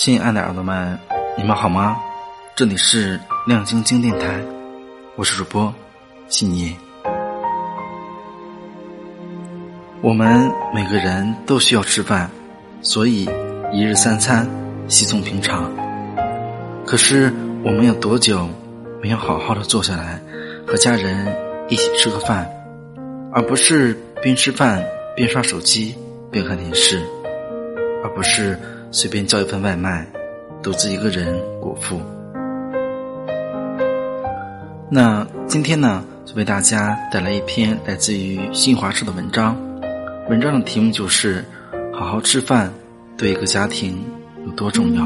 亲爱的耳朵们，你们好吗？这里是亮晶晶电台，我是主播信叶。我们每个人都需要吃饭，所以一日三餐稀松平常。可是我们有多久没有好好的坐下来和家人一起吃个饭，而不是边吃饭边刷手机边看电视，而不是。随便叫一份外卖，独自一个人果腹。那今天呢，就为大家带来一篇来自于新华社的文章。文章的题目就是“好好吃饭对一个家庭有多重要”。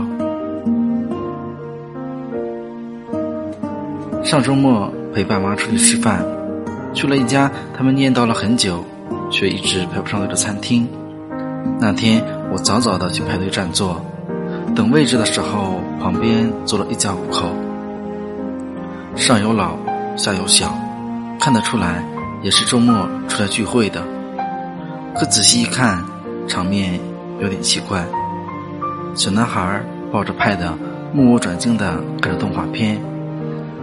上周末陪爸妈出去吃饭，去了一家他们念叨了很久却一直排不上队的餐厅。那天。我早早的去排队占座，等位置的时候，旁边坐了一家五口，上有老，下有小，看得出来也是周末出来聚会的。可仔细一看，场面有点奇怪。小男孩抱着 Pad，目不转睛的看着动画片；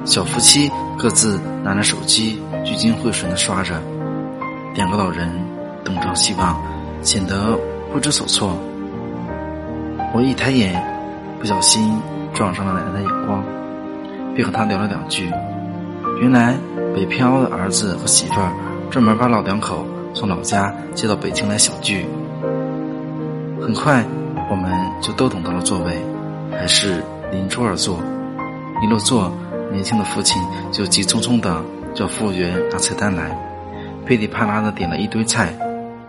小夫妻各自拿着手机，聚精会神的刷着；两个老人东张西望，显得。不知所措，我一抬眼，不小心撞上了奶奶的眼光，便和她聊了两句。原来北漂的儿子和媳妇儿专门把老两口从老家接到北京来小聚。很快，我们就都等到了座位，还是邻桌而坐。一落座，年轻的父亲就急匆匆的叫服务员拿菜单来，噼里啪啦的点了一堆菜，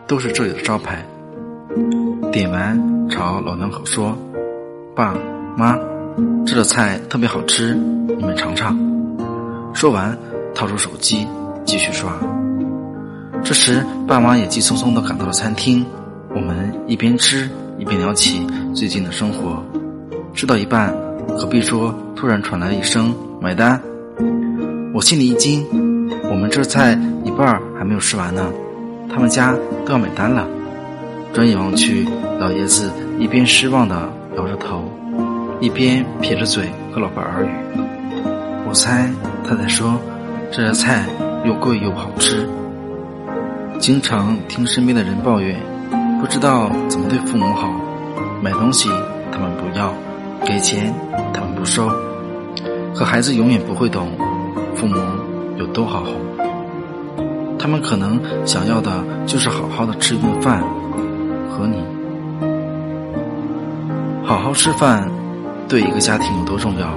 都是这里的招牌。点完，朝老两口说：“爸妈，这道菜特别好吃，你们尝尝。”说完，掏出手机继续刷。这时，爸妈也急匆匆地赶到了餐厅。我们一边吃一边聊起最近的生活。吃到一半，隔壁桌突然传来一声“买单”，我心里一惊，我们这菜半还没有吃完呢，他们家都要买单了。转眼望去，老爷子一边失望地摇着头，一边撇着嘴和老伴耳语。我猜他在说，这菜又贵又不好吃。经常听身边的人抱怨，不知道怎么对父母好，买东西他们不要，给钱他们不收。可孩子永远不会懂，父母有多好哄。他们可能想要的就是好好的吃一顿饭。和你好好吃饭，对一个家庭有多重要？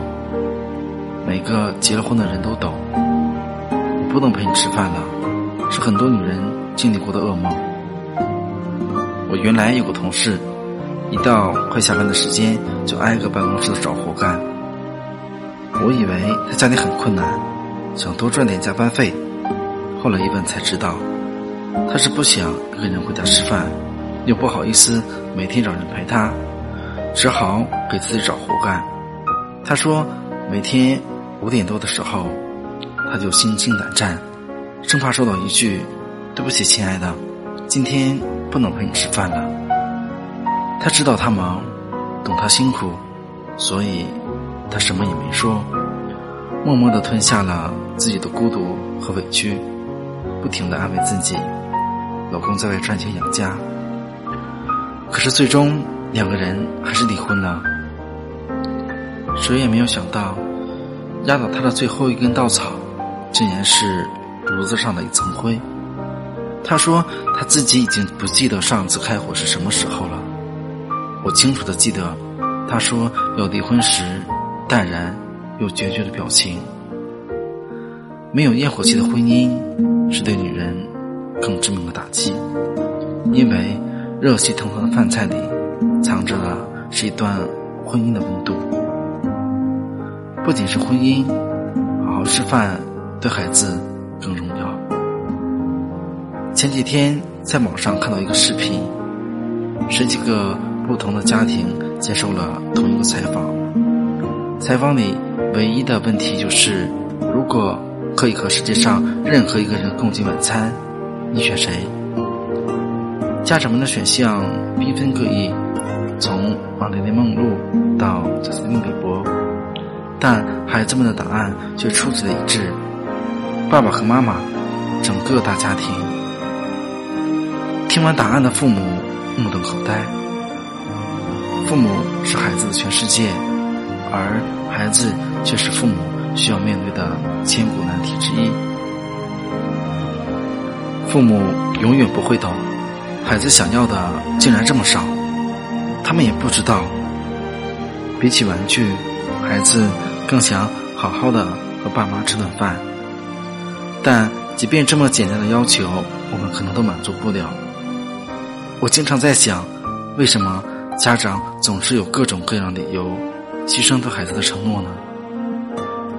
每个结了婚的人都懂。我不能陪你吃饭了，是很多女人经历过的噩梦。我原来有个同事，一到快下班的时间，就挨个办公室的找活干。我以为他家里很困难，想多赚点加班费。后来一问才知道，他是不想一个人回家吃饭。又不好意思每天找人陪他，只好给自己找活干。他说，每天五点多的时候，他就心惊胆战，生怕收到一句“对不起，亲爱的，今天不能陪你吃饭了”。他知道他忙，懂他辛苦，所以他什么也没说，默默的吞下了自己的孤独和委屈，不停地安慰自己：老公在外赚钱养家。可是最终两个人还是离婚了。谁也没有想到，压倒他的最后一根稻草，竟然是炉子上的一层灰。他说他自己已经不记得上次开火是什么时候了。我清楚的记得，他说要离婚时淡然又决绝的表情。没有烟火气的婚姻，是对女人更致命的打击，因为。热气腾腾的饭菜里，藏着的是一段婚姻的温度。不仅是婚姻，好好吃饭对孩子更重要。前几天在网上看到一个视频，十几个不同的家庭接受了同一个采访。采访里唯一的问题就是：如果可以和世界上任何一个人共进晚餐，你选谁？家长们的选项缤纷各异，从玛丽莲梦露到贾斯汀比伯，但孩子们的答案却出奇的一致。爸爸和妈妈，整个大家庭。听完答案的父母目瞪口呆。父母是孩子的全世界，而孩子却是父母需要面对的千古难题之一。父母永远不会懂，孩子想要的竟然这么少，他们也不知道。比起玩具，孩子更想好好的和爸妈吃顿饭。但即便这么简单的要求，我们可能都满足不了。我经常在想，为什么家长总是有各种各样理由牺牲对孩子的承诺呢？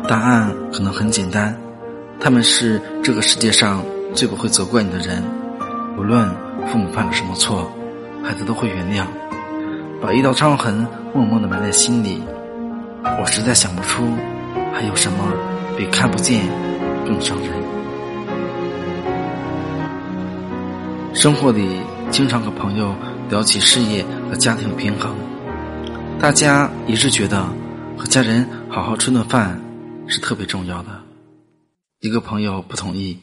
答案可能很简单，他们是这个世界上最不会责怪你的人，无论父母犯了什么错，孩子都会原谅，把一道伤痕默默的埋在心里。我实在想不出，还有什么比看不见更伤人。生活里经常和朋友聊起事业和家庭的平衡，大家一致觉得和家人好好吃顿饭是特别重要的。一个朋友不同意，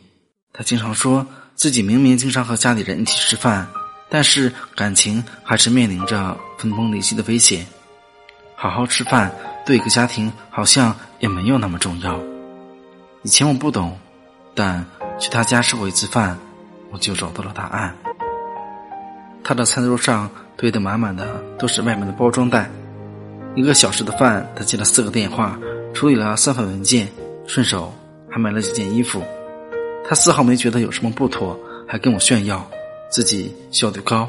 他经常说自己明明经常和家里人一起吃饭，但是感情还是面临着分崩离析的危险。好好吃饭对一个家庭好像也没有那么重要。以前我不懂，但去他家吃过一次饭。我就找到了答案。他的餐桌上堆得满满的都是外面的包装袋。一个小时的饭，他接了四个电话，处理了三份文件，顺手还买了几件衣服。他丝毫没觉得有什么不妥，还跟我炫耀自己效率高。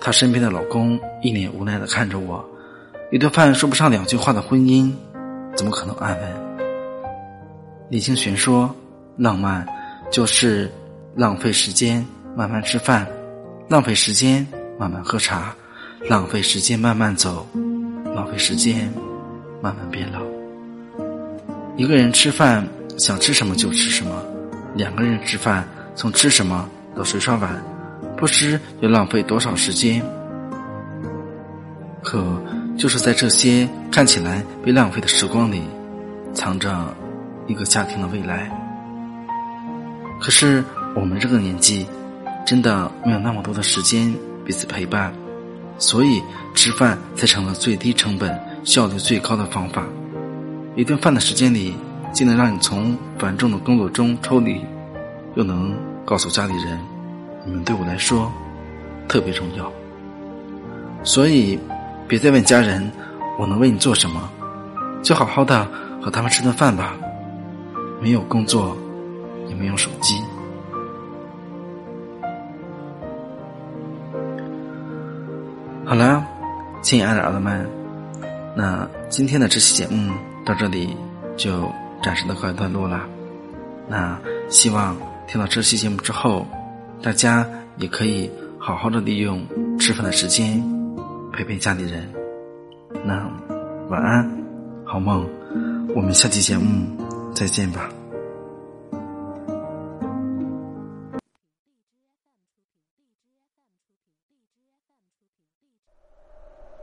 他身边的老公一脸无奈的看着我，一顿饭说不上两句话的婚姻，怎么可能安稳？李清玄说：“浪漫就是。”浪费时间慢慢吃饭，浪费时间慢慢喝茶，浪费时间慢慢走，浪费时间慢慢变老。一个人吃饭想吃什么就吃什么，两个人吃饭从吃什么到谁刷碗，不知要浪费多少时间。可就是在这些看起来被浪费的时光里，藏着一个家庭的未来。可是。我们这个年纪，真的没有那么多的时间彼此陪伴，所以吃饭才成了最低成本、效率最高的方法。一顿饭的时间里，既能让你从繁重的工作中抽离，又能告诉家里人，你们对我来说特别重要。所以，别再问家人我能为你做什么，就好好的和他们吃顿饭吧。没有工作，也没有手机。好了，亲爱的儿子们，那今天的这期节目到这里就暂时的告一段落了。那希望听到这期节目之后，大家也可以好好的利用吃饭的时间陪陪家里人。那晚安，好梦，我们下期节目再见吧。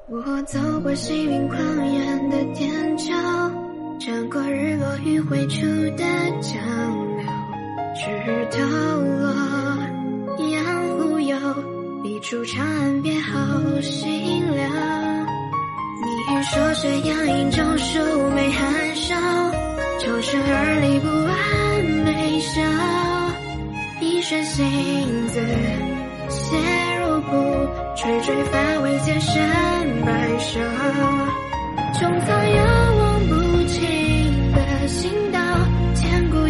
我走过细云狂烟的天桥，穿过日落余晖处的江流，直到落阳忽悠，笔触长安别后心凉。你说斜阳映照树眉含笑，愁生而立不安眉笑，一瞬心字写入骨。垂垂发尾间山白首，穹苍遥望不尽心道，千古有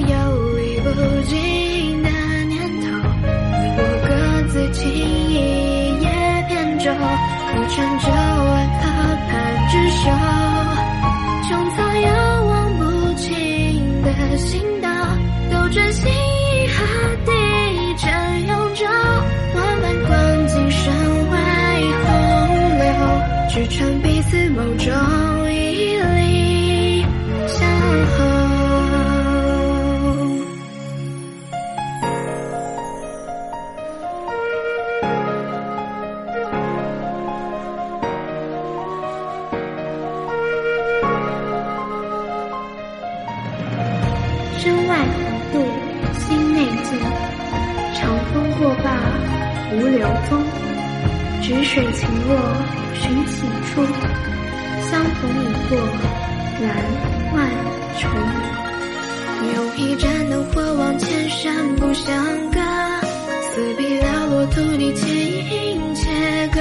理不尽的念头。我各自情一叶扁舟，孤城就爱河畔执手。穹苍有望不尽的心道，斗转星心内静，长风过罢无留风。止水情落寻起处，相逢已过难万重。用一盏灯火望千山不相隔，四壁寥落，徒地剪影切割，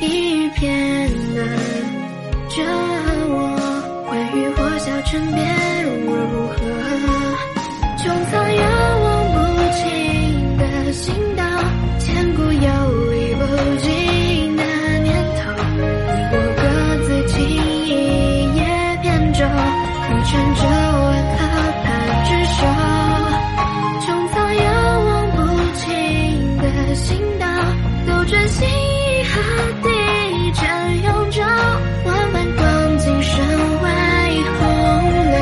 一片难着我。欢愉或笑，成别。心意何地，正永着万般光景，身外洪流，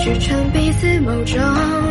只存彼此眸中。